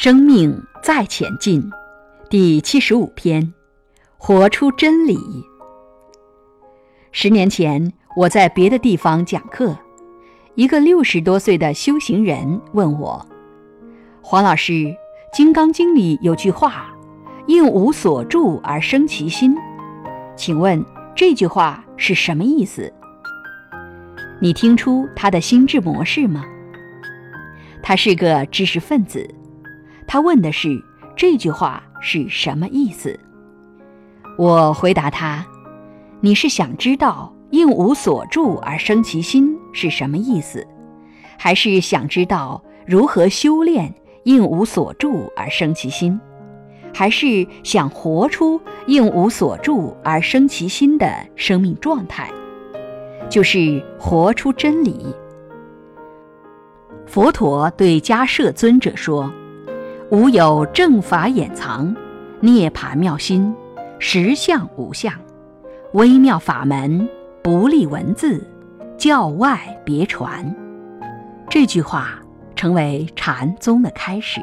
生命再前进，第七十五篇，活出真理。十年前，我在别的地方讲课，一个六十多岁的修行人问我：“黄老师，《金刚经》里有句话，‘应无所住而生其心’，请问这句话是什么意思？你听出他的心智模式吗？他是个知识分子。”他问的是这句话是什么意思？我回答他：“你是想知道‘应无所住而生其心’是什么意思，还是想知道如何修炼‘应无所住而生其心’，还是想活出‘应无所住而生其心’的生命状态？就是活出真理。”佛陀对迦摄尊者说。无有正法掩藏，涅盘妙心，实相无相，微妙法门不立文字，教外别传。这句话成为禅宗的开始。